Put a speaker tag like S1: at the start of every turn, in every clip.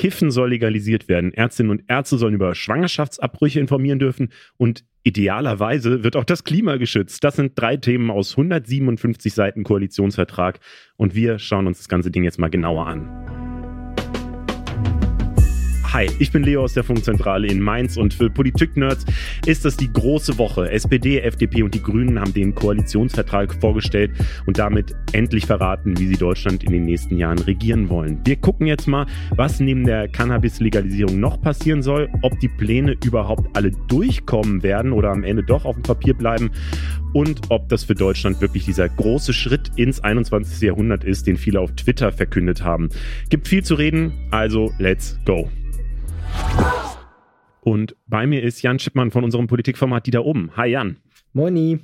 S1: Kiffen soll legalisiert werden. Ärztinnen und Ärzte sollen über Schwangerschaftsabbrüche informieren dürfen und idealerweise wird auch das Klima geschützt. Das sind drei Themen aus 157 Seiten Koalitionsvertrag und wir schauen uns das ganze Ding jetzt mal genauer an. Hi, ich bin Leo aus der Funkzentrale in Mainz und für Politik-Nerds ist das die große Woche. SPD, FDP und die Grünen haben den Koalitionsvertrag vorgestellt und damit endlich verraten, wie sie Deutschland in den nächsten Jahren regieren wollen. Wir gucken jetzt mal, was neben der Cannabis-Legalisierung noch passieren soll, ob die Pläne überhaupt alle durchkommen werden oder am Ende doch auf dem Papier bleiben und ob das für Deutschland wirklich dieser große Schritt ins 21. Jahrhundert ist, den viele auf Twitter verkündet haben. Gibt viel zu reden, also let's go. Und bei mir ist Jan Schippmann von unserem Politikformat Die da oben. Hi Jan.
S2: Moini.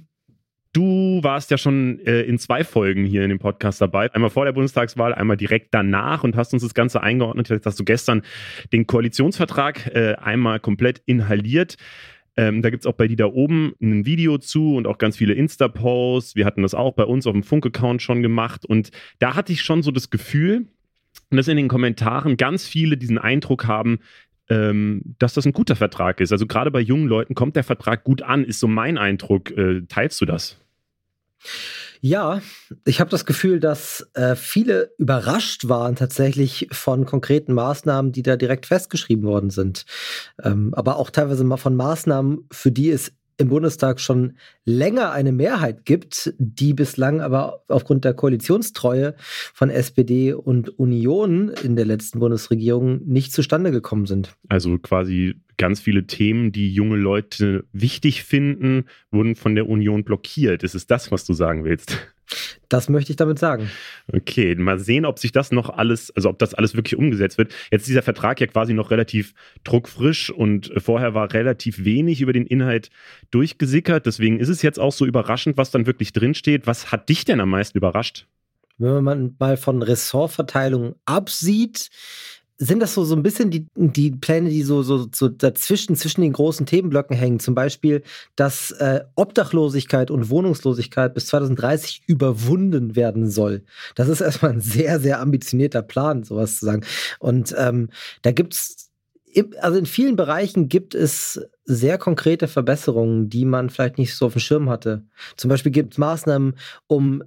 S1: Du warst ja schon äh, in zwei Folgen hier in dem Podcast dabei. Einmal vor der Bundestagswahl, einmal direkt danach und hast uns das Ganze eingeordnet. Jetzt hast du gestern den Koalitionsvertrag äh, einmal komplett inhaliert. Ähm, da gibt es auch bei die da oben ein Video zu und auch ganz viele Insta-Posts. Wir hatten das auch bei uns auf dem Funk-Account schon gemacht. Und da hatte ich schon so das Gefühl, dass in den Kommentaren ganz viele diesen Eindruck haben, ähm, dass das ein guter Vertrag ist. Also gerade bei jungen Leuten kommt der Vertrag gut an, ist so mein Eindruck. Äh, teilst du das?
S2: Ja, ich habe das Gefühl, dass äh, viele überrascht waren tatsächlich von konkreten Maßnahmen, die da direkt festgeschrieben worden sind. Ähm, aber auch teilweise mal von Maßnahmen, für die es im Bundestag schon länger eine Mehrheit gibt, die bislang aber aufgrund der Koalitionstreue von SPD und Union in der letzten Bundesregierung nicht zustande gekommen sind.
S1: Also quasi ganz viele Themen, die junge Leute wichtig finden, wurden von der Union blockiert. Ist es das, was du sagen willst?
S2: Das möchte ich damit sagen.
S1: Okay, mal sehen, ob sich das noch alles, also ob das alles wirklich umgesetzt wird. Jetzt ist dieser Vertrag ja quasi noch relativ druckfrisch und vorher war relativ wenig über den Inhalt durchgesickert. Deswegen ist es jetzt auch so überraschend, was dann wirklich drinsteht. Was hat dich denn am meisten überrascht?
S2: Wenn man mal von Ressortverteilung absieht, sind das so, so ein bisschen die, die Pläne, die so, so, so dazwischen, zwischen den großen Themenblöcken hängen. Zum Beispiel, dass äh, Obdachlosigkeit und Wohnungslosigkeit bis 2030 überwunden werden soll. Das ist erstmal ein sehr, sehr ambitionierter Plan, sowas zu sagen. Und ähm, da gibt's also in vielen Bereichen gibt es sehr konkrete Verbesserungen, die man vielleicht nicht so auf dem Schirm hatte. Zum Beispiel gibt es Maßnahmen, um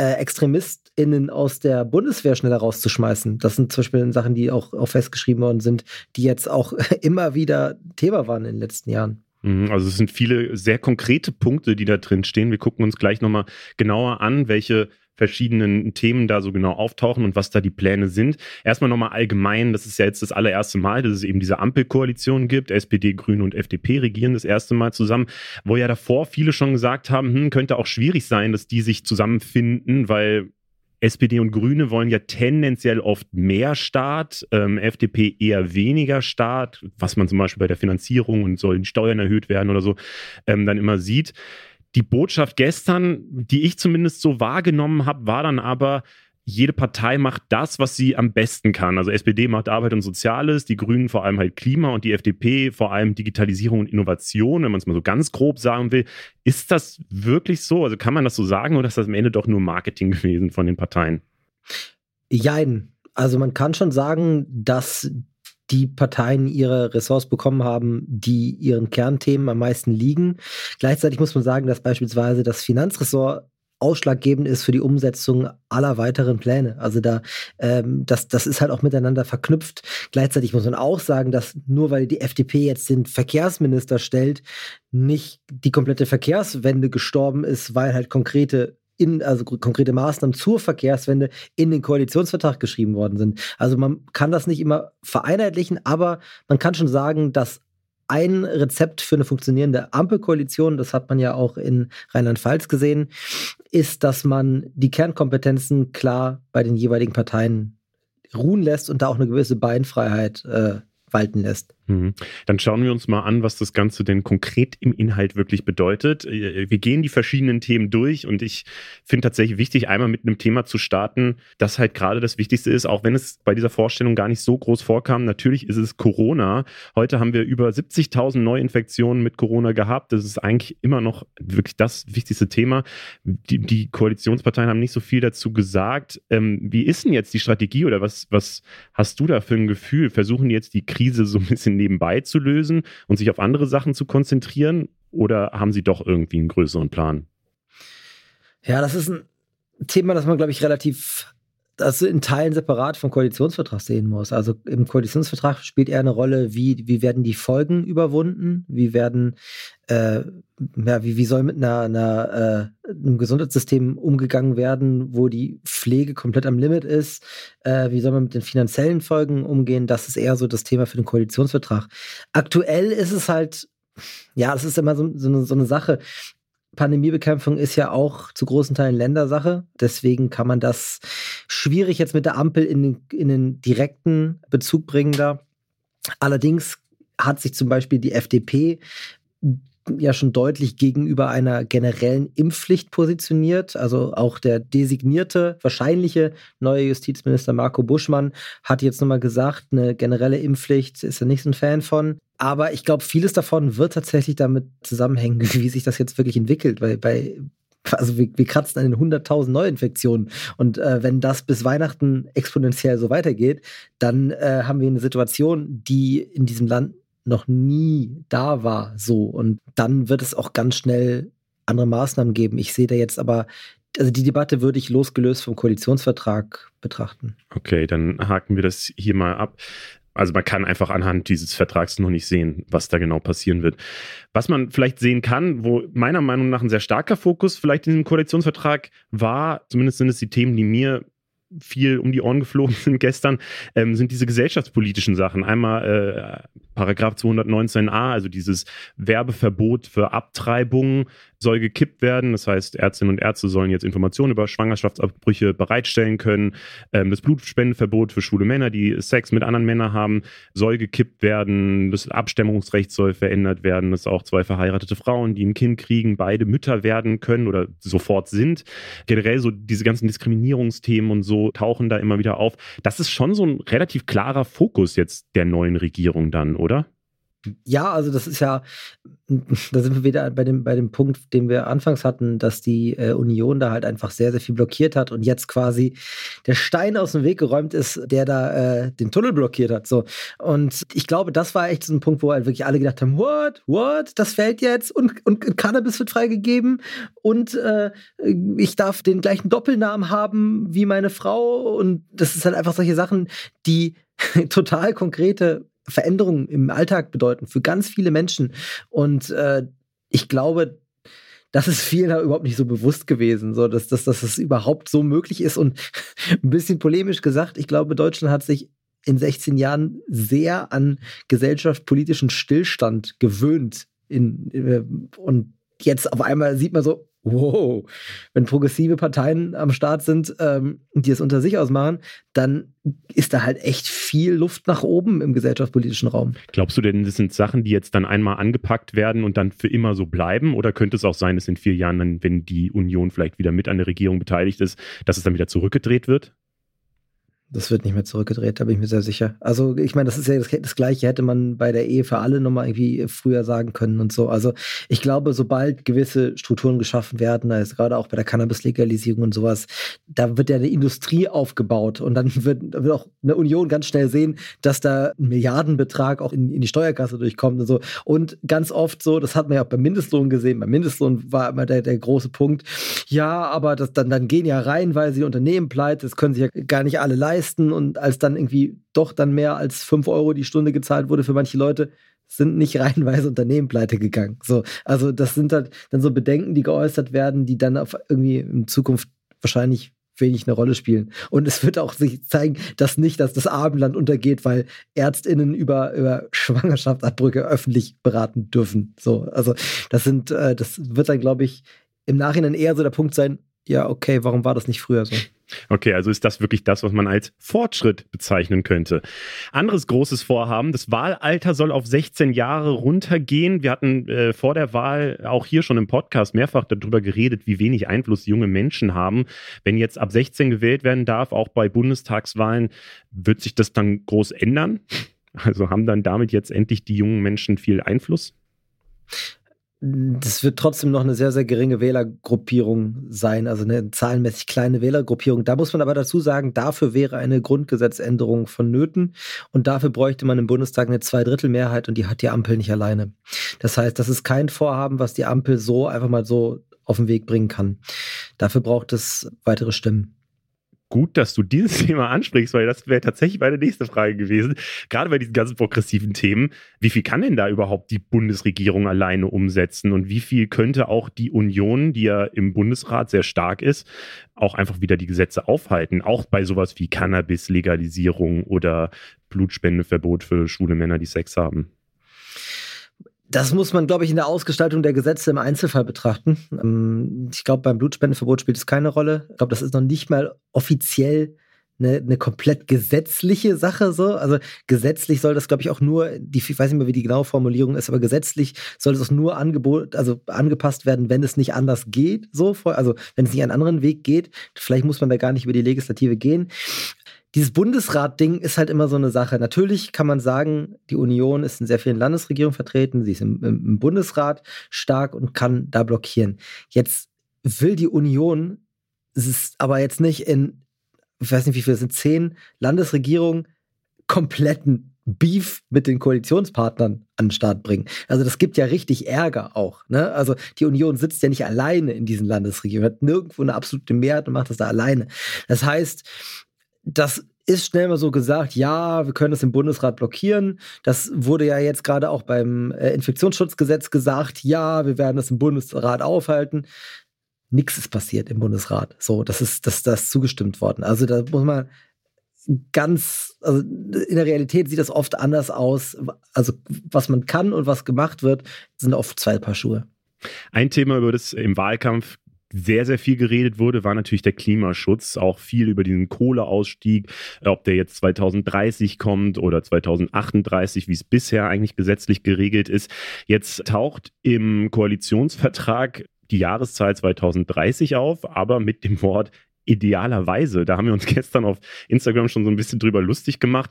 S2: äh, ExtremistInnen aus der Bundeswehr schneller rauszuschmeißen. Das sind zum Beispiel Sachen, die auch, auch festgeschrieben worden sind, die jetzt auch immer wieder Thema waren in den letzten Jahren.
S1: Mhm, also es sind viele sehr konkrete Punkte, die da drin stehen. Wir gucken uns gleich nochmal genauer an, welche verschiedenen Themen da so genau auftauchen und was da die Pläne sind. Erstmal nochmal allgemein, das ist ja jetzt das allererste Mal, dass es eben diese Ampelkoalition gibt. SPD, Grüne und FDP regieren das erste Mal zusammen, wo ja davor viele schon gesagt haben, hm, könnte auch schwierig sein, dass die sich zusammenfinden, weil SPD und Grüne wollen ja tendenziell oft mehr Staat, ähm, FDP eher weniger Staat, was man zum Beispiel bei der Finanzierung und sollen Steuern erhöht werden oder so, ähm, dann immer sieht. Die Botschaft gestern, die ich zumindest so wahrgenommen habe, war dann aber, jede Partei macht das, was sie am besten kann. Also SPD macht Arbeit und Soziales, die Grünen vor allem halt Klima und die FDP vor allem Digitalisierung und Innovation, wenn man es mal so ganz grob sagen will. Ist das wirklich so? Also kann man das so sagen oder ist das am Ende doch nur Marketing gewesen von den Parteien?
S2: Jein. Also man kann schon sagen, dass die Parteien ihre Ressorts bekommen haben, die ihren Kernthemen am meisten liegen. Gleichzeitig muss man sagen, dass beispielsweise das Finanzressort ausschlaggebend ist für die Umsetzung aller weiteren Pläne. Also da, ähm, das, das ist halt auch miteinander verknüpft. Gleichzeitig muss man auch sagen, dass nur weil die FDP jetzt den Verkehrsminister stellt, nicht die komplette Verkehrswende gestorben ist, weil halt konkrete in, also konkrete Maßnahmen zur Verkehrswende in den Koalitionsvertrag geschrieben worden sind. Also man kann das nicht immer vereinheitlichen, aber man kann schon sagen, dass ein Rezept für eine funktionierende Ampelkoalition, das hat man ja auch in Rheinland-Pfalz gesehen, ist, dass man die Kernkompetenzen klar bei den jeweiligen Parteien ruhen lässt und da auch eine gewisse Beinfreiheit äh, walten lässt.
S1: Mhm. Dann schauen wir uns mal an, was das Ganze denn konkret im Inhalt wirklich bedeutet. Äh, wir gehen die verschiedenen Themen durch und ich finde tatsächlich wichtig, einmal mit einem Thema zu starten, das halt gerade das Wichtigste ist, auch wenn es bei dieser Vorstellung gar nicht so groß vorkam. Natürlich ist es Corona. Heute haben wir über 70.000 Neuinfektionen mit Corona gehabt. Das ist eigentlich immer noch wirklich das wichtigste Thema. Die, die Koalitionsparteien haben nicht so viel dazu gesagt. Ähm, wie ist denn jetzt die Strategie oder was, was hast du da für ein Gefühl? Versuchen die jetzt die Krise so ein bisschen nebenbei zu lösen und sich auf andere Sachen zu konzentrieren? Oder haben Sie doch irgendwie einen größeren Plan?
S2: Ja, das ist ein Thema, das man, glaube ich, relativ also in Teilen separat vom Koalitionsvertrag sehen muss. Also im Koalitionsvertrag spielt eher eine Rolle, wie, wie werden die Folgen überwunden, wie werden, äh, ja, wie, wie soll mit einer, einer äh, einem Gesundheitssystem umgegangen werden, wo die Pflege komplett am Limit ist, äh, wie soll man mit den finanziellen Folgen umgehen, das ist eher so das Thema für den Koalitionsvertrag. Aktuell ist es halt, ja, es ist immer so, so, eine, so eine Sache. Pandemiebekämpfung ist ja auch zu großen Teilen Ländersache. Deswegen kann man das schwierig jetzt mit der Ampel in den, in den direkten Bezug bringen da. Allerdings hat sich zum Beispiel die FDP ja schon deutlich gegenüber einer generellen Impfpflicht positioniert. Also auch der designierte, wahrscheinliche neue Justizminister Marco Buschmann hat jetzt nochmal gesagt, eine generelle Impfpflicht ist er nicht so ein Fan von. Aber ich glaube, vieles davon wird tatsächlich damit zusammenhängen, wie sich das jetzt wirklich entwickelt, weil bei also wir, wir kratzen an den 100.000 Neuinfektionen. Und äh, wenn das bis Weihnachten exponentiell so weitergeht, dann äh, haben wir eine Situation, die in diesem Land noch nie da war, so. Und dann wird es auch ganz schnell andere Maßnahmen geben. Ich sehe da jetzt aber, also die Debatte würde ich losgelöst vom Koalitionsvertrag betrachten.
S1: Okay, dann haken wir das hier mal ab. Also man kann einfach anhand dieses Vertrags noch nicht sehen, was da genau passieren wird. Was man vielleicht sehen kann, wo meiner Meinung nach ein sehr starker Fokus vielleicht in diesem Koalitionsvertrag war, zumindest sind es die Themen, die mir viel um die Ohren geflogen sind gestern, ähm, sind diese gesellschaftspolitischen Sachen. Einmal äh, Paragraph 219a, also dieses Werbeverbot für Abtreibungen soll gekippt werden. Das heißt, Ärztinnen und Ärzte sollen jetzt Informationen über Schwangerschaftsabbrüche bereitstellen können. Ähm, das Blutspendenverbot für schwule Männer, die Sex mit anderen Männern haben, soll gekippt werden. Das Abstimmungsrecht soll verändert werden, dass auch zwei verheiratete Frauen, die ein Kind kriegen, beide Mütter werden können oder sofort sind. Generell so diese ganzen Diskriminierungsthemen und so tauchen da immer wieder auf. Das ist schon so ein relativ klarer Fokus jetzt der neuen Regierung dann, oder?
S2: Ja, also das ist ja, da sind wir wieder bei dem, bei dem Punkt, den wir anfangs hatten, dass die äh, Union da halt einfach sehr, sehr viel blockiert hat und jetzt quasi der Stein aus dem Weg geräumt ist, der da äh, den Tunnel blockiert hat. So. Und ich glaube, das war echt so ein Punkt, wo halt wirklich alle gedacht haben, what, what, das fällt jetzt und, und Cannabis wird freigegeben und äh, ich darf den gleichen Doppelnamen haben wie meine Frau und das ist halt einfach solche Sachen, die total konkrete Veränderungen im Alltag bedeuten für ganz viele Menschen. Und äh, ich glaube, das ist vielen überhaupt nicht so bewusst gewesen, so dass, dass, dass das überhaupt so möglich ist. Und ein bisschen polemisch gesagt, ich glaube, Deutschland hat sich in 16 Jahren sehr an gesellschaftspolitischen Stillstand gewöhnt. In, äh, und jetzt auf einmal sieht man so, wow, wenn progressive Parteien am Start sind, ähm, die es unter sich ausmachen, dann ist da halt echt viel Luft nach oben im gesellschaftspolitischen Raum.
S1: Glaubst du denn, das sind Sachen, die jetzt dann einmal angepackt werden und dann für immer so bleiben? Oder könnte es auch sein, dass in vier Jahren dann, wenn die Union vielleicht wieder mit an der Regierung beteiligt ist, dass es dann wieder zurückgedreht wird?
S2: Das wird nicht mehr zurückgedreht, da bin ich mir sehr sicher. Also, ich meine, das ist ja das, das, Gleiche, hätte man bei der Ehe für alle nochmal irgendwie früher sagen können und so. Also, ich glaube, sobald gewisse Strukturen geschaffen werden, also gerade auch bei der Cannabis-Legalisierung und sowas, da wird ja eine Industrie aufgebaut und dann wird, wird auch eine Union ganz schnell sehen, dass da ein Milliardenbetrag auch in, in die Steuerkasse durchkommt und so. Und ganz oft so, das hat man ja auch beim Mindestlohn gesehen, beim Mindestlohn war immer der, der große Punkt, ja, aber das, dann, dann gehen ja rein, weil sie Unternehmen pleite, das können sich ja gar nicht alle leisten leisten und als dann irgendwie doch dann mehr als 5 Euro die Stunde gezahlt wurde für manche Leute, sind nicht reihenweise Unternehmen pleite gegangen. So, also das sind halt dann so Bedenken, die geäußert werden, die dann auf irgendwie in Zukunft wahrscheinlich wenig eine Rolle spielen. Und es wird auch sich zeigen, dass nicht, dass das Abendland untergeht, weil ÄrztInnen über, über Schwangerschaftsabbrücke öffentlich beraten dürfen. So, also das sind, äh, das wird dann, glaube ich, im Nachhinein eher so der Punkt sein, ja, okay, warum war das nicht früher so?
S1: Okay, also ist das wirklich das, was man als Fortschritt bezeichnen könnte. Anderes großes Vorhaben, das Wahlalter soll auf 16 Jahre runtergehen. Wir hatten äh, vor der Wahl auch hier schon im Podcast mehrfach darüber geredet, wie wenig Einfluss junge Menschen haben. Wenn jetzt ab 16 gewählt werden darf, auch bei Bundestagswahlen, wird sich das dann groß ändern? Also haben dann damit jetzt endlich die jungen Menschen viel Einfluss?
S2: Das wird trotzdem noch eine sehr, sehr geringe Wählergruppierung sein, also eine zahlenmäßig kleine Wählergruppierung. Da muss man aber dazu sagen, dafür wäre eine Grundgesetzänderung vonnöten und dafür bräuchte man im Bundestag eine Zweidrittelmehrheit und die hat die Ampel nicht alleine. Das heißt, das ist kein Vorhaben, was die Ampel so einfach mal so auf den Weg bringen kann. Dafür braucht es weitere Stimmen
S1: gut, dass du dieses Thema ansprichst, weil das wäre tatsächlich meine nächste Frage gewesen. Gerade bei diesen ganzen progressiven Themen. Wie viel kann denn da überhaupt die Bundesregierung alleine umsetzen und wie viel könnte auch die Union, die ja im Bundesrat sehr stark ist, auch einfach wieder die Gesetze aufhalten? Auch bei sowas wie Cannabis-Legalisierung oder Blutspendeverbot für schwule Männer, die Sex haben.
S2: Das muss man, glaube ich, in der Ausgestaltung der Gesetze im Einzelfall betrachten. Ähm, ich glaube, beim Blutspendeverbot spielt es keine Rolle. Ich glaube, das ist noch nicht mal offiziell eine, eine komplett gesetzliche Sache so. Also gesetzlich soll das, glaube ich, auch nur, die, ich weiß nicht mehr, wie die genaue Formulierung ist, aber gesetzlich soll auch nur angebot, also angepasst werden, wenn es nicht anders geht. So, also wenn es nicht einen anderen Weg geht. Vielleicht muss man da gar nicht über die Legislative gehen dieses Bundesrat-Ding ist halt immer so eine Sache. Natürlich kann man sagen, die Union ist in sehr vielen Landesregierungen vertreten, sie ist im, im, Bundesrat stark und kann da blockieren. Jetzt will die Union, es ist aber jetzt nicht in, ich weiß nicht, wie viele sind, zehn Landesregierungen kompletten Beef mit den Koalitionspartnern an den Start bringen. Also das gibt ja richtig Ärger auch. Ne? Also die Union sitzt ja nicht alleine in diesen Landesregierungen, hat nirgendwo eine absolute Mehrheit und macht das da alleine. Das heißt, das ist schnell mal so gesagt, ja, wir können das im Bundesrat blockieren. Das wurde ja jetzt gerade auch beim äh, Infektionsschutzgesetz gesagt, ja, wir werden das im Bundesrat aufhalten. Nichts ist passiert im Bundesrat. So, das ist, das, das ist zugestimmt worden. Also da muss man ganz, also in der Realität sieht das oft anders aus. Also was man kann und was gemacht wird, sind oft zwei Paar Schuhe.
S1: Ein Thema, über das im Wahlkampf sehr, sehr viel geredet wurde, war natürlich der Klimaschutz. Auch viel über diesen Kohleausstieg, ob der jetzt 2030 kommt oder 2038, wie es bisher eigentlich gesetzlich geregelt ist. Jetzt taucht im Koalitionsvertrag die Jahreszahl 2030 auf, aber mit dem Wort idealerweise. Da haben wir uns gestern auf Instagram schon so ein bisschen drüber lustig gemacht.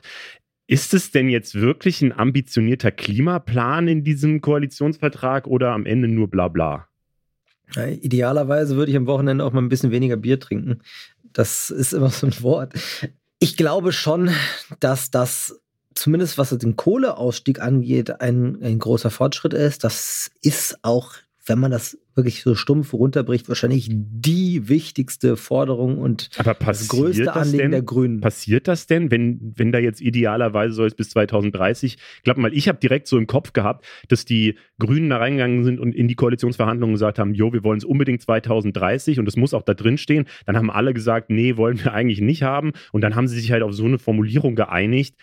S1: Ist es denn jetzt wirklich ein ambitionierter Klimaplan in diesem Koalitionsvertrag oder am Ende nur Blabla?
S2: Ja, idealerweise würde ich am Wochenende auch mal ein bisschen weniger Bier trinken. Das ist immer so ein Wort. Ich glaube schon, dass das zumindest was den Kohleausstieg angeht, ein, ein großer Fortschritt ist. Das ist auch, wenn man das wirklich so stumpf runterbricht, wahrscheinlich die wichtigste Forderung und
S1: das größte Anliegen denn, der Grünen. Passiert das denn, wenn, wenn da jetzt idealerweise soll es bis 2030? Ich glaube mal, ich habe direkt so im Kopf gehabt, dass die Grünen da reingegangen sind und in die Koalitionsverhandlungen gesagt haben, jo, wir wollen es unbedingt 2030 und das muss auch da drin stehen. Dann haben alle gesagt, nee, wollen wir eigentlich nicht haben. Und dann haben sie sich halt auf so eine Formulierung geeinigt,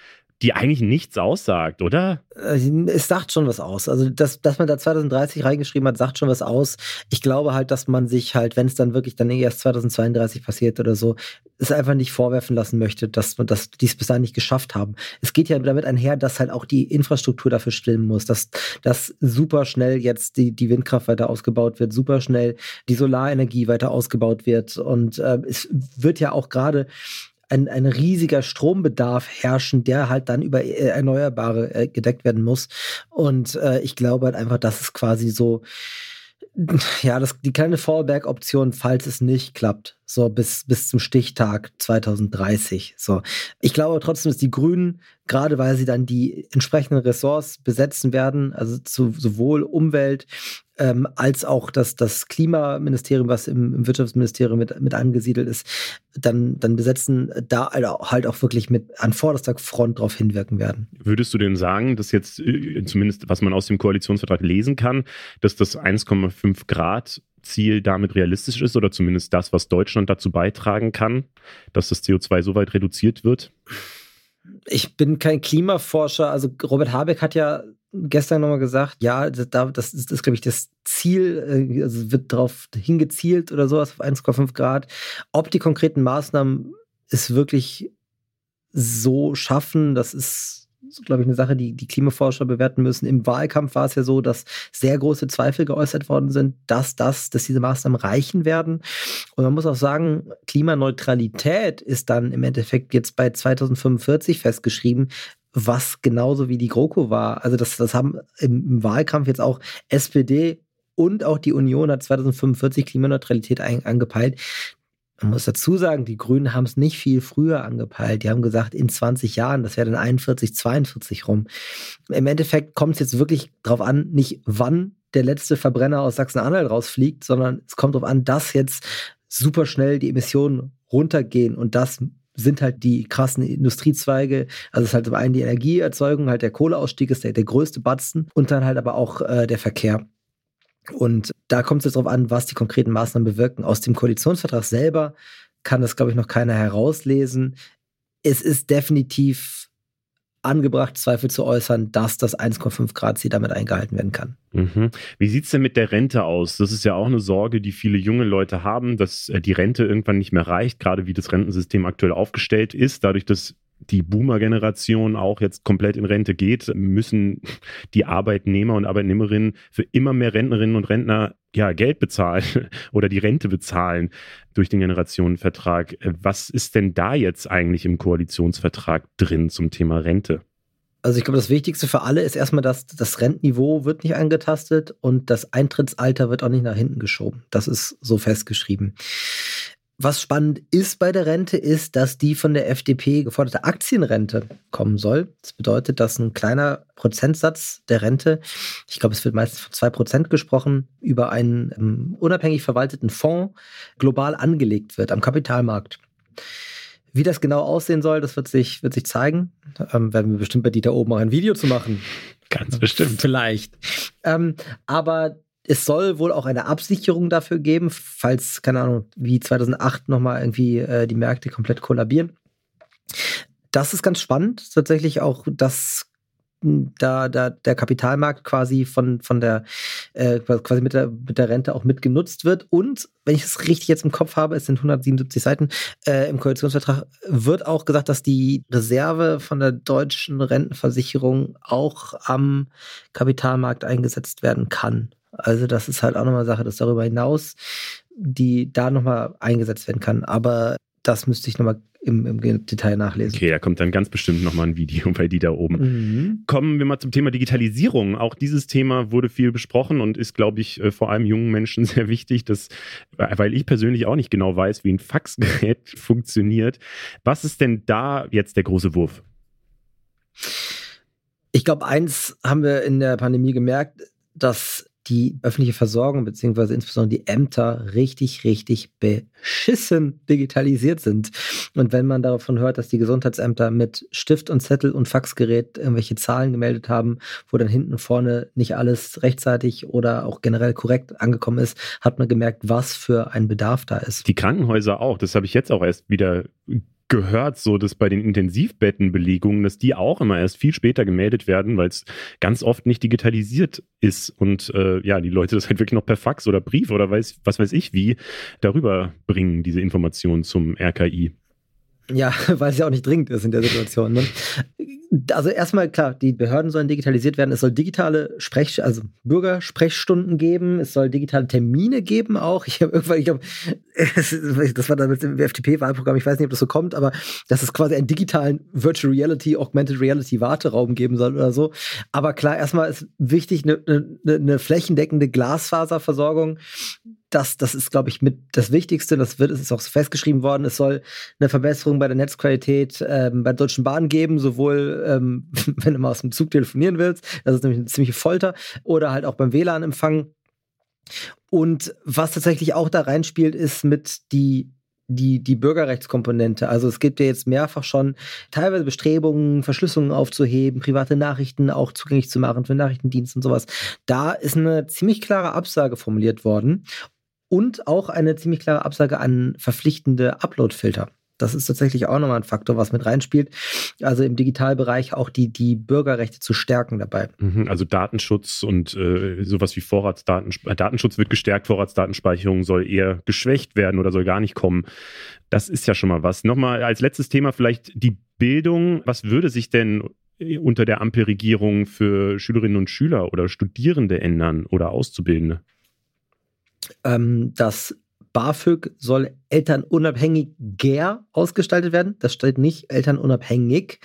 S1: die eigentlich nichts aussagt, oder?
S2: Äh, es sagt schon was aus. Also, dass, dass man da 2030 reingeschrieben hat, sagt schon was aus. Ich glaube halt, dass man sich halt, wenn es dann wirklich dann erst 2032 passiert oder so, es einfach nicht vorwerfen lassen möchte, dass man die es bis dahin nicht geschafft haben. Es geht ja damit einher, dass halt auch die Infrastruktur dafür stimmen muss, dass, dass super schnell jetzt die, die Windkraft weiter ausgebaut wird, super schnell die Solarenergie weiter ausgebaut wird. Und äh, es wird ja auch gerade ein, ein riesiger Strombedarf herrschen, der halt dann über äh, Erneuerbare äh, gedeckt werden muss. Und äh, ich glaube halt einfach, dass es quasi so, ja, das, die kleine Fallback-Option, falls es nicht klappt, so bis, bis zum Stichtag 2030. So. Ich glaube trotzdem, dass die Grünen, gerade weil sie dann die entsprechenden Ressorts besetzen werden, also zu, sowohl Umwelt ähm, als auch das, das Klimaministerium, was im, im, Wirtschaftsministerium mit, mit angesiedelt ist, dann, dann besetzen, da halt auch wirklich mit an vorderster Front darauf hinwirken werden.
S1: Würdest du denn sagen, dass jetzt äh, zumindest, was man aus dem Koalitionsvertrag lesen kann, dass das 1,5 Grad Ziel damit realistisch ist oder zumindest das, was Deutschland dazu beitragen kann, dass das CO2 so weit reduziert wird?
S2: Ich bin kein Klimaforscher. Also Robert Habeck hat ja gestern nochmal gesagt, ja, das, ist, ist glaube ich, das Ziel, äh, also wird darauf hingezielt oder sowas auf 1,5 Grad. Ob die konkreten Maßnahmen es wirklich so schaffen, das ist glaube ich, eine Sache, die die Klimaforscher bewerten müssen. Im Wahlkampf war es ja so, dass sehr große Zweifel geäußert worden sind, dass das, dass diese Maßnahmen reichen werden. Und man muss auch sagen, Klimaneutralität ist dann im Endeffekt jetzt bei 2045 festgeschrieben, was genauso wie die GroKo war. Also das, das haben im, Wahlkampf jetzt auch SPD und auch die Union hat 2045 Klimaneutralität angepeilt. Man muss dazu sagen, die Grünen haben es nicht viel früher angepeilt. Die haben gesagt, in 20 Jahren, das wäre dann 41, 42 rum. Im Endeffekt kommt es jetzt wirklich darauf an, nicht wann der letzte Verbrenner aus Sachsen-Anhalt rausfliegt, sondern es kommt darauf an, dass jetzt super schnell die Emissionen runtergehen und das sind halt die krassen Industriezweige. Also es ist halt zum einen die Energieerzeugung, halt der Kohleausstieg ist der, der größte Batzen und dann halt aber auch äh, der Verkehr. Und da kommt es jetzt darauf an, was die konkreten Maßnahmen bewirken. Aus dem Koalitionsvertrag selber kann das, glaube ich, noch keiner herauslesen. Es ist definitiv angebracht, Zweifel zu äußern, dass das 1,5 Grad Ziel damit eingehalten werden kann.
S1: Mhm. Wie sieht es denn mit der Rente aus? Das ist ja auch eine Sorge, die viele junge Leute haben, dass äh, die Rente irgendwann nicht mehr reicht, gerade wie das Rentensystem aktuell aufgestellt ist, dadurch, dass die Boomer-Generation auch jetzt komplett in Rente geht, müssen die Arbeitnehmer und Arbeitnehmerinnen für immer mehr Rentnerinnen und Rentner ja Geld bezahlen oder die Rente bezahlen durch den Generationenvertrag. Was ist denn da jetzt eigentlich im Koalitionsvertrag drin zum Thema Rente?
S2: Also ich glaube, das Wichtigste für alle ist erstmal, dass das Rentniveau wird nicht angetastet und das Eintrittsalter wird auch nicht nach hinten geschoben. Das ist so festgeschrieben. Was spannend ist bei der Rente, ist, dass die von der FDP geforderte Aktienrente kommen soll. Das bedeutet, dass ein kleiner Prozentsatz der Rente, ich glaube, es wird meistens von zwei Prozent gesprochen, über einen um, ähm, unabhängig verwalteten Fonds global angelegt wird am Kapitalmarkt. Wie das genau aussehen soll, das wird sich, wird sich zeigen. Ähm, werden wir bestimmt bei Dieter oben auch ein Video zu machen.
S1: Ganz bestimmt.
S2: Vielleicht. Ähm, aber es soll wohl auch eine Absicherung dafür geben, falls, keine Ahnung, wie 2008 nochmal irgendwie äh, die Märkte komplett kollabieren. Das ist ganz spannend, tatsächlich auch, dass hm, da, da der Kapitalmarkt quasi von, von der, äh, quasi mit der, mit der Rente auch mitgenutzt wird. Und wenn ich es richtig jetzt im Kopf habe, es sind 177 Seiten äh, im Koalitionsvertrag, wird auch gesagt, dass die Reserve von der deutschen Rentenversicherung auch am Kapitalmarkt eingesetzt werden kann. Also das ist halt auch nochmal Sache, dass darüber hinaus die da nochmal eingesetzt werden kann. Aber das müsste ich nochmal im, im Detail nachlesen.
S1: Okay, da kommt dann ganz bestimmt nochmal ein Video bei die da oben. Mhm. Kommen wir mal zum Thema Digitalisierung. Auch dieses Thema wurde viel besprochen und ist, glaube ich, äh, vor allem jungen Menschen sehr wichtig, dass, weil ich persönlich auch nicht genau weiß, wie ein Faxgerät funktioniert. Was ist denn da jetzt der große Wurf?
S2: Ich glaube, eins haben wir in der Pandemie gemerkt, dass die öffentliche Versorgung beziehungsweise insbesondere die Ämter richtig, richtig beschissen digitalisiert sind. Und wenn man davon hört, dass die Gesundheitsämter mit Stift und Zettel und Faxgerät irgendwelche Zahlen gemeldet haben, wo dann hinten und vorne nicht alles rechtzeitig oder auch generell korrekt angekommen ist, hat man gemerkt, was für ein Bedarf da ist.
S1: Die Krankenhäuser auch, das habe ich jetzt auch erst wieder gehört, so dass bei den Intensivbettenbelegungen, dass die auch immer erst viel später gemeldet werden, weil es ganz oft nicht digitalisiert ist und äh, ja, die Leute das halt wirklich noch per Fax oder Brief oder weiß, was weiß ich wie darüber bringen, diese Informationen zum RKI.
S2: Ja, weil es ja auch nicht dringend ist in der Situation. Ne? Also erstmal klar, die Behörden sollen digitalisiert werden. Es soll digitale Sprech, also Bürgersprechstunden geben. Es soll digitale Termine geben auch. Ich habe irgendwann, ich glaube, das war damals im FDP-Wahlprogramm. Ich weiß nicht, ob das so kommt, aber dass es quasi einen digitalen Virtual Reality, Augmented Reality Warteraum geben soll oder so. Aber klar, erstmal ist wichtig eine, eine, eine flächendeckende Glasfaserversorgung das, das ist, glaube ich, mit das Wichtigste. Das wird, ist auch festgeschrieben worden. Es soll eine Verbesserung bei der Netzqualität ähm, bei der Deutschen Bahn geben, sowohl ähm, wenn du mal aus dem Zug telefonieren willst, das ist nämlich eine ziemliche Folter, oder halt auch beim WLAN-Empfang. Und was tatsächlich auch da reinspielt, ist mit die die, die Bürgerrechtskomponente. Also es gibt ja jetzt mehrfach schon teilweise Bestrebungen, Verschlüsselungen aufzuheben, private Nachrichten auch zugänglich zu machen für Nachrichtendienste und sowas. Da ist eine ziemlich klare Absage formuliert worden und auch eine ziemlich klare Absage an verpflichtende Upload-Filter. Das ist tatsächlich auch nochmal ein Faktor, was mit reinspielt. Also im Digitalbereich auch die, die Bürgerrechte zu stärken dabei.
S1: Mhm, also Datenschutz und äh, sowas wie Vorratsdatenschutz. Äh, Datenschutz wird gestärkt, Vorratsdatenspeicherung soll eher geschwächt werden oder soll gar nicht kommen. Das ist ja schon mal was. Nochmal als letztes Thema vielleicht die Bildung. Was würde sich denn unter der Ampelregierung für Schülerinnen und Schüler oder Studierende ändern oder Auszubildende?
S2: Ähm, das BAföG soll elternunabhängiger ausgestaltet werden. Das steht nicht elternunabhängig.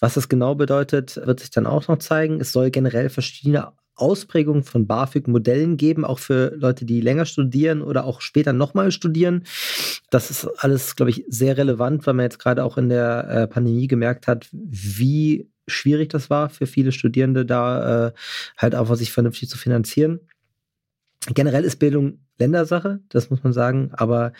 S2: Was das genau bedeutet, wird sich dann auch noch zeigen. Es soll generell verschiedene Ausprägungen von BAföG-Modellen geben, auch für Leute, die länger studieren oder auch später nochmal studieren. Das ist alles, glaube ich, sehr relevant, weil man jetzt gerade auch in der äh, Pandemie gemerkt hat, wie schwierig das war für viele Studierende, da äh, halt einfach sich vernünftig zu finanzieren. Generell ist Bildung Ländersache, das muss man sagen, aber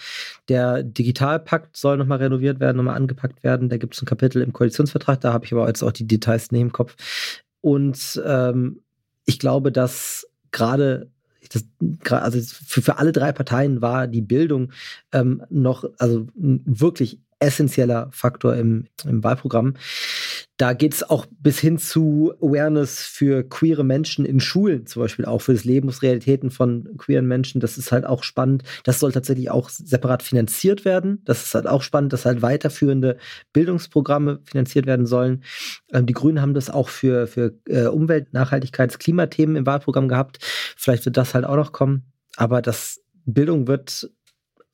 S2: der Digitalpakt soll nochmal renoviert werden, nochmal angepackt werden. Da gibt es ein Kapitel im Koalitionsvertrag, da habe ich aber jetzt auch die Details nicht im Kopf. Und ähm, ich glaube, dass gerade das, also für, für alle drei Parteien war die Bildung ähm, noch, also wirklich essentieller Faktor im, im Wahlprogramm. Da geht es auch bis hin zu Awareness für queere Menschen in Schulen, zum Beispiel auch für das Lebensrealitäten von queeren Menschen. Das ist halt auch spannend. Das soll tatsächlich auch separat finanziert werden. Das ist halt auch spannend, dass halt weiterführende Bildungsprogramme finanziert werden sollen. Ähm, die Grünen haben das auch für, für äh, Umwelt-, Nachhaltigkeits-, Klimathemen im Wahlprogramm gehabt. Vielleicht wird das halt auch noch kommen. Aber das Bildung wird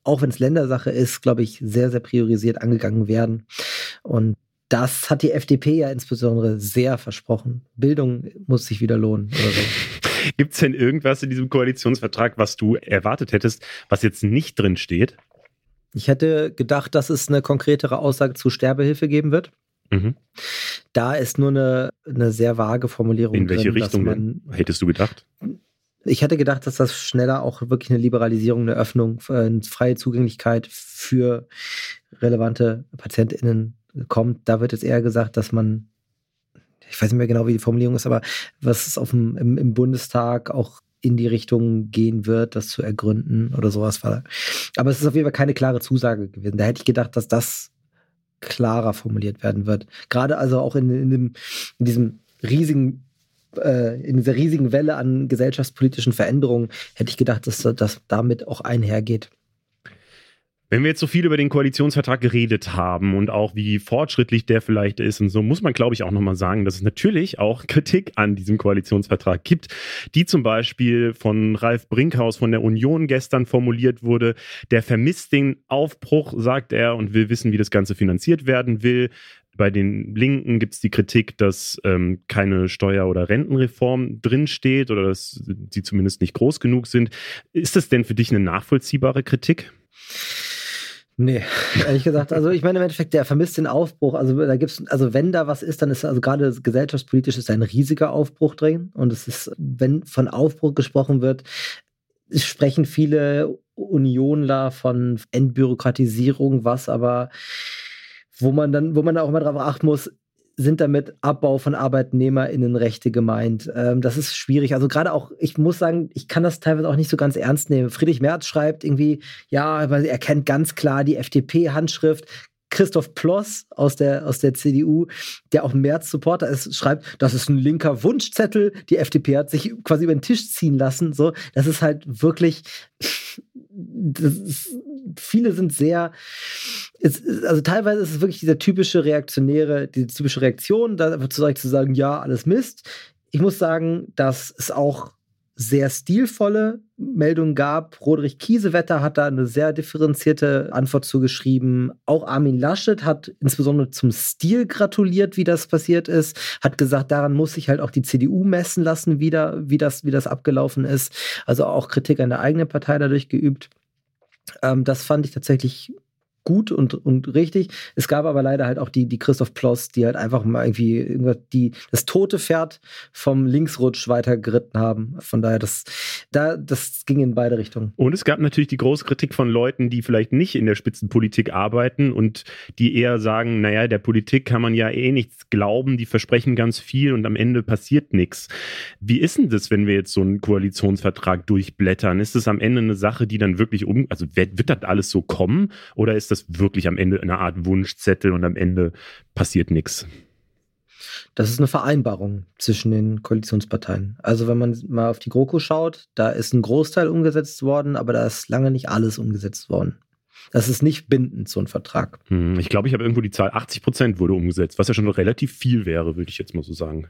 S2: auch wenn es Ländersache ist, glaube ich, sehr, sehr priorisiert angegangen werden. Und das hat die FDP ja insbesondere sehr versprochen. Bildung muss sich wieder lohnen oder so.
S1: Gibt es denn irgendwas in diesem Koalitionsvertrag, was du erwartet hättest, was jetzt nicht drin steht?
S2: Ich hätte gedacht, dass es eine konkretere Aussage zu Sterbehilfe geben wird. Mhm. Da ist nur eine, eine sehr vage Formulierung.
S1: In welche drin, Richtung man, hättest du gedacht?
S2: Ich hätte gedacht, dass das schneller auch wirklich eine Liberalisierung, eine Öffnung, eine freie Zugänglichkeit für relevante PatientInnen kommt. Da wird jetzt eher gesagt, dass man, ich weiß nicht mehr genau, wie die Formulierung ist, aber was es auf dem, im, im Bundestag auch in die Richtung gehen wird, das zu ergründen oder sowas. Aber es ist auf jeden Fall keine klare Zusage gewesen. Da hätte ich gedacht, dass das klarer formuliert werden wird. Gerade also auch in, in, dem, in diesem riesigen äh, in dieser riesigen Welle an gesellschaftspolitischen Veränderungen hätte ich gedacht, dass das damit auch einhergeht.
S1: Wenn wir jetzt so viel über den Koalitionsvertrag geredet haben und auch wie fortschrittlich der vielleicht ist und so, muss man, glaube ich, auch nochmal sagen, dass es natürlich auch Kritik an diesem Koalitionsvertrag gibt, die zum Beispiel von Ralf Brinkhaus von der Union gestern formuliert wurde. Der vermisst den Aufbruch, sagt er, und will wissen, wie das Ganze finanziert werden will. Bei den Linken gibt es die Kritik, dass ähm, keine Steuer- oder Rentenreform drinsteht oder dass sie zumindest nicht groß genug sind. Ist das denn für dich eine nachvollziehbare Kritik?
S2: Nee, ehrlich gesagt. Also ich meine im Endeffekt, der vermisst den Aufbruch. Also da gibt's, also wenn da was ist, dann ist also gerade gesellschaftspolitisch ist ein riesiger Aufbruch drin. Und es ist, wenn von Aufbruch gesprochen wird, sprechen viele Unionler von Entbürokratisierung, was aber, wo man dann, wo man auch immer darauf achten muss, sind damit Abbau von ArbeitnehmerInnenrechte gemeint. Ähm, das ist schwierig. Also gerade auch, ich muss sagen, ich kann das teilweise auch nicht so ganz ernst nehmen. Friedrich Merz schreibt irgendwie, ja, er kennt ganz klar die FDP-Handschrift. Christoph Ploss aus der, aus der CDU, der auch Merz-Supporter ist, schreibt, das ist ein linker Wunschzettel. Die FDP hat sich quasi über den Tisch ziehen lassen. So, das ist halt wirklich, ist, viele sind sehr, es, also teilweise ist es wirklich diese typische reaktionäre, diese typische Reaktion, da einfach zu, zu sagen, ja, alles Mist. Ich muss sagen, dass es auch sehr stilvolle Meldungen gab. Roderich Kiesewetter hat da eine sehr differenzierte Antwort zugeschrieben. Auch Armin Laschet hat insbesondere zum Stil gratuliert, wie das passiert ist. Hat gesagt, daran muss sich halt auch die CDU messen lassen, wieder, wie, das, wie das abgelaufen ist. Also auch Kritik an der eigenen Partei dadurch geübt. Ähm, das fand ich tatsächlich gut und, und richtig. Es gab aber leider halt auch die, die Christoph Ploss, die halt einfach mal irgendwie irgendwas, die das tote Pferd vom Linksrutsch weitergeritten haben. Von daher, das, da, das ging in beide Richtungen.
S1: Und es gab natürlich die große Kritik von Leuten, die vielleicht nicht in der Spitzenpolitik arbeiten und die eher sagen, naja, der Politik kann man ja eh nichts glauben, die versprechen ganz viel und am Ende passiert nichts. Wie ist denn das, wenn wir jetzt so einen Koalitionsvertrag durchblättern? Ist es am Ende eine Sache, die dann wirklich um, also wird, wird das alles so kommen oder ist das das wirklich am Ende eine Art Wunschzettel und am Ende passiert nichts?
S2: Das ist eine Vereinbarung zwischen den Koalitionsparteien. Also wenn man mal auf die GroKo schaut, da ist ein Großteil umgesetzt worden, aber da ist lange nicht alles umgesetzt worden. Das ist nicht bindend, so ein Vertrag.
S1: Hm, ich glaube, ich habe irgendwo die Zahl 80 Prozent wurde umgesetzt, was ja schon relativ viel wäre, würde ich jetzt mal so sagen.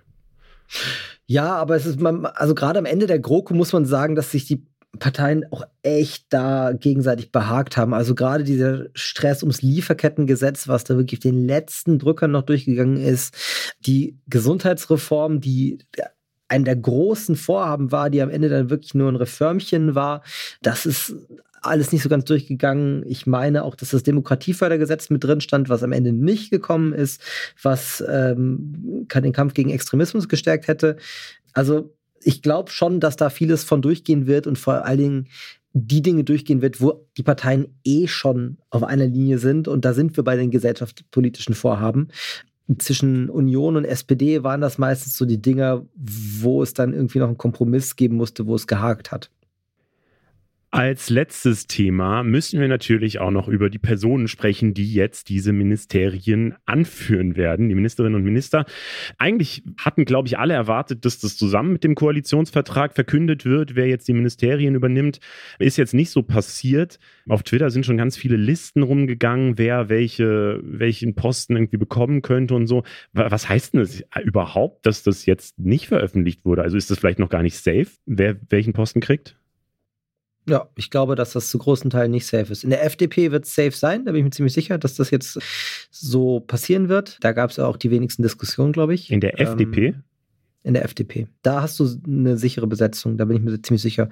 S2: Ja, aber es ist, also gerade am Ende der GroKo muss man sagen, dass sich die Parteien auch echt da gegenseitig behagt haben. Also gerade dieser Stress ums Lieferkettengesetz, was da wirklich den letzten Drückern noch durchgegangen ist, die Gesundheitsreform, die ein der großen Vorhaben war, die am Ende dann wirklich nur ein Reformchen war, das ist alles nicht so ganz durchgegangen. Ich meine auch, dass das Demokratiefördergesetz mit drin stand, was am Ende nicht gekommen ist, was ähm, den Kampf gegen Extremismus gestärkt hätte. Also ich glaube schon, dass da vieles von durchgehen wird und vor allen Dingen die Dinge durchgehen wird, wo die Parteien eh schon auf einer Linie sind. Und da sind wir bei den gesellschaftspolitischen Vorhaben. Zwischen Union und SPD waren das meistens so die Dinger, wo es dann irgendwie noch einen Kompromiss geben musste, wo es gehakt hat.
S1: Als letztes Thema müssen wir natürlich auch noch über die Personen sprechen, die jetzt diese Ministerien anführen werden, die Ministerinnen und Minister. Eigentlich hatten, glaube ich, alle erwartet, dass das zusammen mit dem Koalitionsvertrag verkündet wird, wer jetzt die Ministerien übernimmt. Ist jetzt nicht so passiert. Auf Twitter sind schon ganz viele Listen rumgegangen, wer welche, welchen Posten irgendwie bekommen könnte und so. Was heißt denn das überhaupt, dass das jetzt nicht veröffentlicht wurde? Also ist das vielleicht noch gar nicht safe, wer welchen Posten kriegt?
S2: Ja, ich glaube, dass das zu großen Teilen nicht safe ist. In der FDP wird es safe sein, da bin ich mir ziemlich sicher, dass das jetzt so passieren wird. Da gab es auch die wenigsten Diskussionen, glaube ich.
S1: In der ähm, FDP?
S2: In der FDP. Da hast du eine sichere Besetzung, da bin ich mir ziemlich sicher.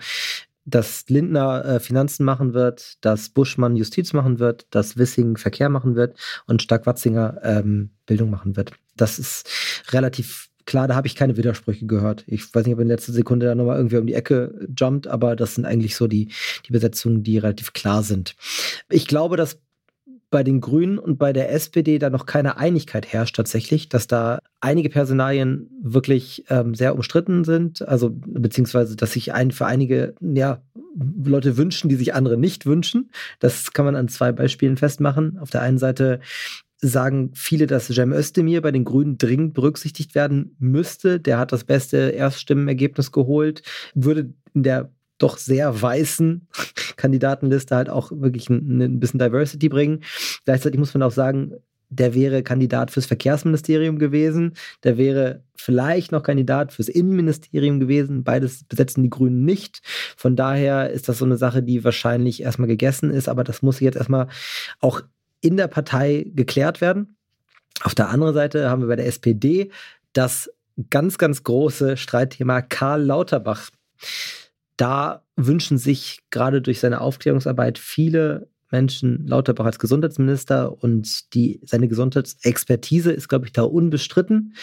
S2: Dass Lindner äh, Finanzen machen wird, dass Buschmann Justiz machen wird, dass Wissing Verkehr machen wird und Stark-Watzinger ähm, Bildung machen wird. Das ist relativ Klar, da habe ich keine Widersprüche gehört. Ich weiß nicht, ob in letzter Sekunde da nochmal irgendwie um die Ecke jumpt, aber das sind eigentlich so die, die Besetzungen, die relativ klar sind. Ich glaube, dass bei den Grünen und bei der SPD da noch keine Einigkeit herrscht tatsächlich, dass da einige Personalien wirklich ähm, sehr umstritten sind, also beziehungsweise dass sich ein, für einige ja, Leute wünschen, die sich andere nicht wünschen. Das kann man an zwei Beispielen festmachen. Auf der einen Seite sagen viele, dass Cem Özdemir bei den Grünen dringend berücksichtigt werden müsste. Der hat das beste Erststimmenergebnis geholt, würde in der doch sehr weißen Kandidatenliste halt auch wirklich ein, ein bisschen Diversity bringen. Gleichzeitig muss man auch sagen, der wäre Kandidat fürs Verkehrsministerium gewesen, der wäre vielleicht noch Kandidat fürs Innenministerium gewesen. Beides besetzen die Grünen nicht. Von daher ist das so eine Sache, die wahrscheinlich erstmal gegessen ist, aber das muss jetzt erstmal auch in der Partei geklärt werden. Auf der anderen Seite haben wir bei der SPD das ganz, ganz große Streitthema Karl Lauterbach. Da wünschen sich gerade durch seine Aufklärungsarbeit viele Menschen Lauterbach als Gesundheitsminister und die, seine Gesundheitsexpertise ist, glaube ich, da unbestritten.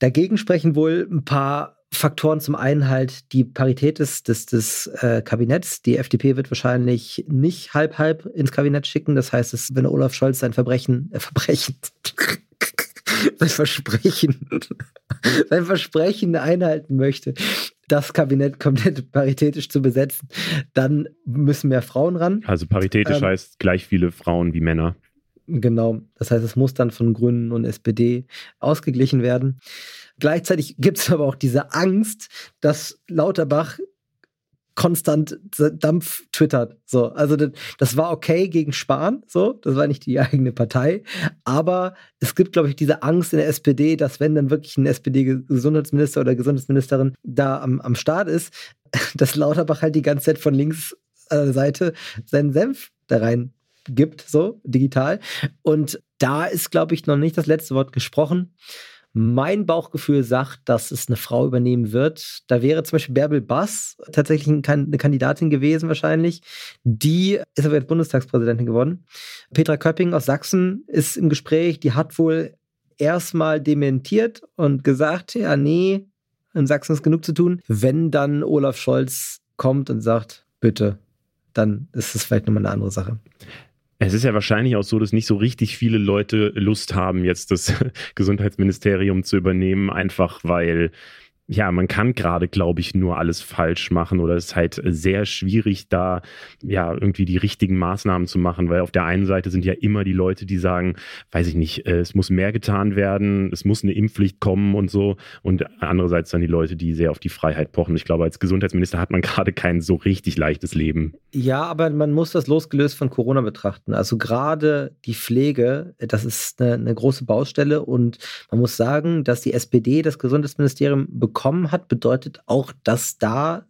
S2: Dagegen sprechen wohl ein paar Faktoren. Zum einen halt die Parität des, des, des äh, Kabinetts. Die FDP wird wahrscheinlich nicht halb-halb ins Kabinett schicken. Das heißt, dass, wenn Olaf Scholz sein Verbrechen, äh, Verbrechen, sein Versprechen, sein Versprechen einhalten möchte, das Kabinett komplett paritätisch zu besetzen, dann müssen mehr Frauen ran.
S1: Also paritätisch ähm, heißt gleich viele Frauen wie Männer.
S2: Genau. Das heißt, es muss dann von Grünen und SPD ausgeglichen werden. Gleichzeitig gibt es aber auch diese Angst, dass Lauterbach konstant Dampf twittert. So, also das, war okay gegen Spahn, so, das war nicht die eigene Partei, aber es gibt, glaube ich, diese Angst in der SPD, dass wenn dann wirklich ein SPD-Gesundheitsminister oder Gesundheitsministerin da am, am Start ist, dass Lauterbach halt die ganze Zeit von links an der Seite seinen Senf da rein gibt, so digital. Und da ist, glaube ich, noch nicht das letzte Wort gesprochen. Mein Bauchgefühl sagt, dass es eine Frau übernehmen wird. Da wäre zum Beispiel Bärbel Bass tatsächlich eine Kandidatin gewesen wahrscheinlich. Die ist aber jetzt Bundestagspräsidentin geworden. Petra Köpping aus Sachsen ist im Gespräch. Die hat wohl erstmal dementiert und gesagt, ja, nee, in Sachsen ist genug zu tun. Wenn dann Olaf Scholz kommt und sagt, bitte, dann ist es vielleicht nochmal eine andere Sache.
S1: Es ist ja wahrscheinlich auch so, dass nicht so richtig viele Leute Lust haben, jetzt das Gesundheitsministerium zu übernehmen, einfach weil ja, man kann gerade, glaube ich, nur alles falsch machen oder es ist halt sehr schwierig, da ja irgendwie die richtigen Maßnahmen zu machen, weil auf der einen Seite sind ja immer die Leute, die sagen, weiß ich nicht, äh, es muss mehr getan werden, es muss eine Impfpflicht kommen und so und andererseits dann die Leute, die sehr auf die Freiheit pochen. Ich glaube, als Gesundheitsminister hat man gerade kein so richtig leichtes Leben.
S2: Ja, aber man muss das losgelöst von Corona betrachten. Also gerade die Pflege, das ist eine, eine große Baustelle und man muss sagen, dass die SPD das Gesundheitsministerium bekommt bekommen hat, bedeutet auch, dass da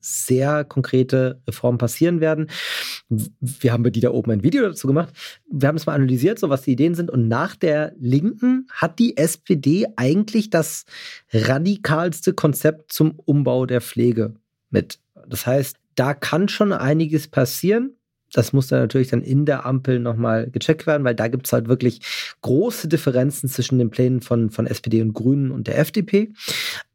S2: sehr konkrete Reformen passieren werden. Wir haben bei die da oben ein Video dazu gemacht. Wir haben es mal analysiert, so was die Ideen sind. Und nach der Linken hat die SPD eigentlich das radikalste Konzept zum Umbau der Pflege mit. Das heißt, da kann schon einiges passieren. Das muss dann natürlich dann in der Ampel nochmal gecheckt werden, weil da gibt es halt wirklich große Differenzen zwischen den Plänen von, von SPD und Grünen und der FDP.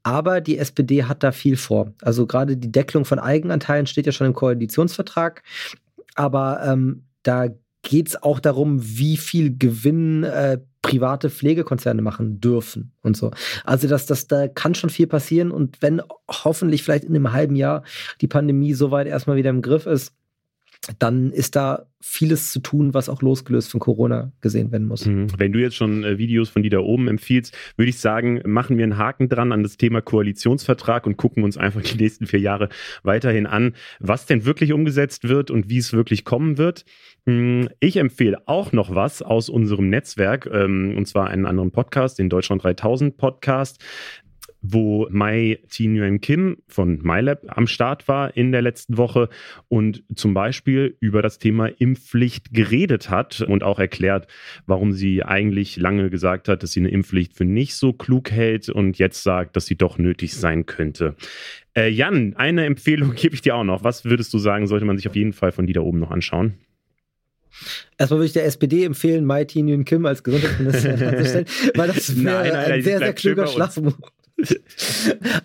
S2: Aber die SPD hat da viel vor. Also gerade die Deckelung von Eigenanteilen steht ja schon im Koalitionsvertrag. Aber ähm, da geht es auch darum, wie viel Gewinn äh, private Pflegekonzerne machen dürfen und so. Also das, das, da kann schon viel passieren und wenn hoffentlich vielleicht in einem halben Jahr die Pandemie soweit erstmal wieder im Griff ist, dann ist da vieles zu tun, was auch losgelöst von Corona gesehen werden muss.
S1: Mhm. Wenn du jetzt schon äh, Videos von dir da oben empfiehlst, würde ich sagen, machen wir einen Haken dran an das Thema Koalitionsvertrag und gucken uns einfach die nächsten vier Jahre weiterhin an, was denn wirklich umgesetzt wird und wie es wirklich kommen wird. Hm, ich empfehle auch noch was aus unserem Netzwerk, ähm, und zwar einen anderen Podcast, den Deutschland 3000 Podcast wo Mai Thi Nguyen Kim von MyLab am Start war in der letzten Woche und zum Beispiel über das Thema Impfpflicht geredet hat und auch erklärt, warum sie eigentlich lange gesagt hat, dass sie eine Impfpflicht für nicht so klug hält und jetzt sagt, dass sie doch nötig sein könnte. Äh, Jan, eine Empfehlung gebe ich dir auch noch. Was würdest du sagen, sollte man sich auf jeden Fall von die da oben noch anschauen?
S2: Erstmal würde ich der SPD empfehlen, Mai Thi Nguyen Kim als Gesundheitsministerin anzustellen, weil das wäre ein sehr, sehr kluger Schlafmove.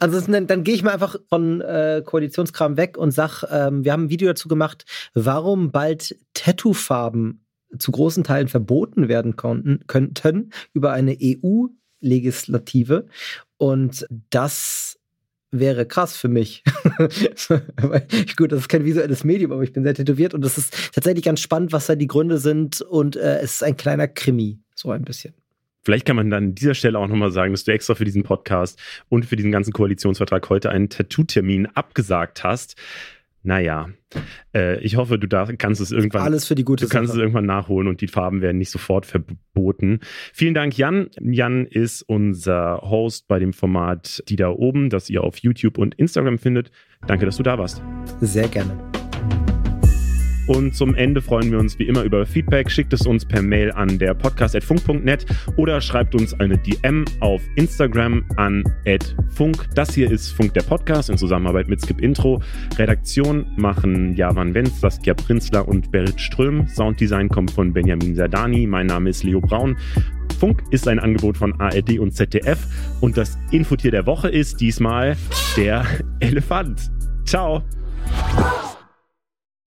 S2: Also dann, dann gehe ich mal einfach von äh, Koalitionskram weg und sag, ähm, wir haben ein Video dazu gemacht, warum bald Tattoo-Farben zu großen Teilen verboten werden konnten, könnten über eine EU-Legislative. Und das wäre krass für mich. Gut, das ist kein visuelles Medium, aber ich bin sehr tätowiert und das ist tatsächlich ganz spannend, was da die Gründe sind. Und äh, es ist ein kleiner Krimi, so ein bisschen.
S1: Vielleicht kann man dann an dieser Stelle auch nochmal sagen, dass du extra für diesen Podcast und für diesen ganzen Koalitionsvertrag heute einen Tattoo-Termin abgesagt hast. Naja, äh, ich hoffe, du darf, kannst es irgendwann.
S2: Alles für die gute
S1: Du kannst
S2: Sache.
S1: es irgendwann nachholen und die Farben werden nicht sofort verboten. Vielen Dank, Jan. Jan ist unser Host bei dem Format Die da oben, das ihr auf YouTube und Instagram findet. Danke, dass du da warst.
S2: Sehr gerne.
S1: Und zum Ende freuen wir uns wie immer über Feedback. Schickt es uns per Mail an der podcast.funk.net oder schreibt uns eine DM auf Instagram an @funk. Das hier ist Funk der Podcast in Zusammenarbeit mit Skip Intro. Redaktion machen Javan Wenz, Saskia Prinzler und Berit Ström. Sounddesign kommt von Benjamin Serdani. Mein Name ist Leo Braun. Funk ist ein Angebot von ARD und ZDF und das Infotier der Woche ist diesmal der Elefant. Ciao!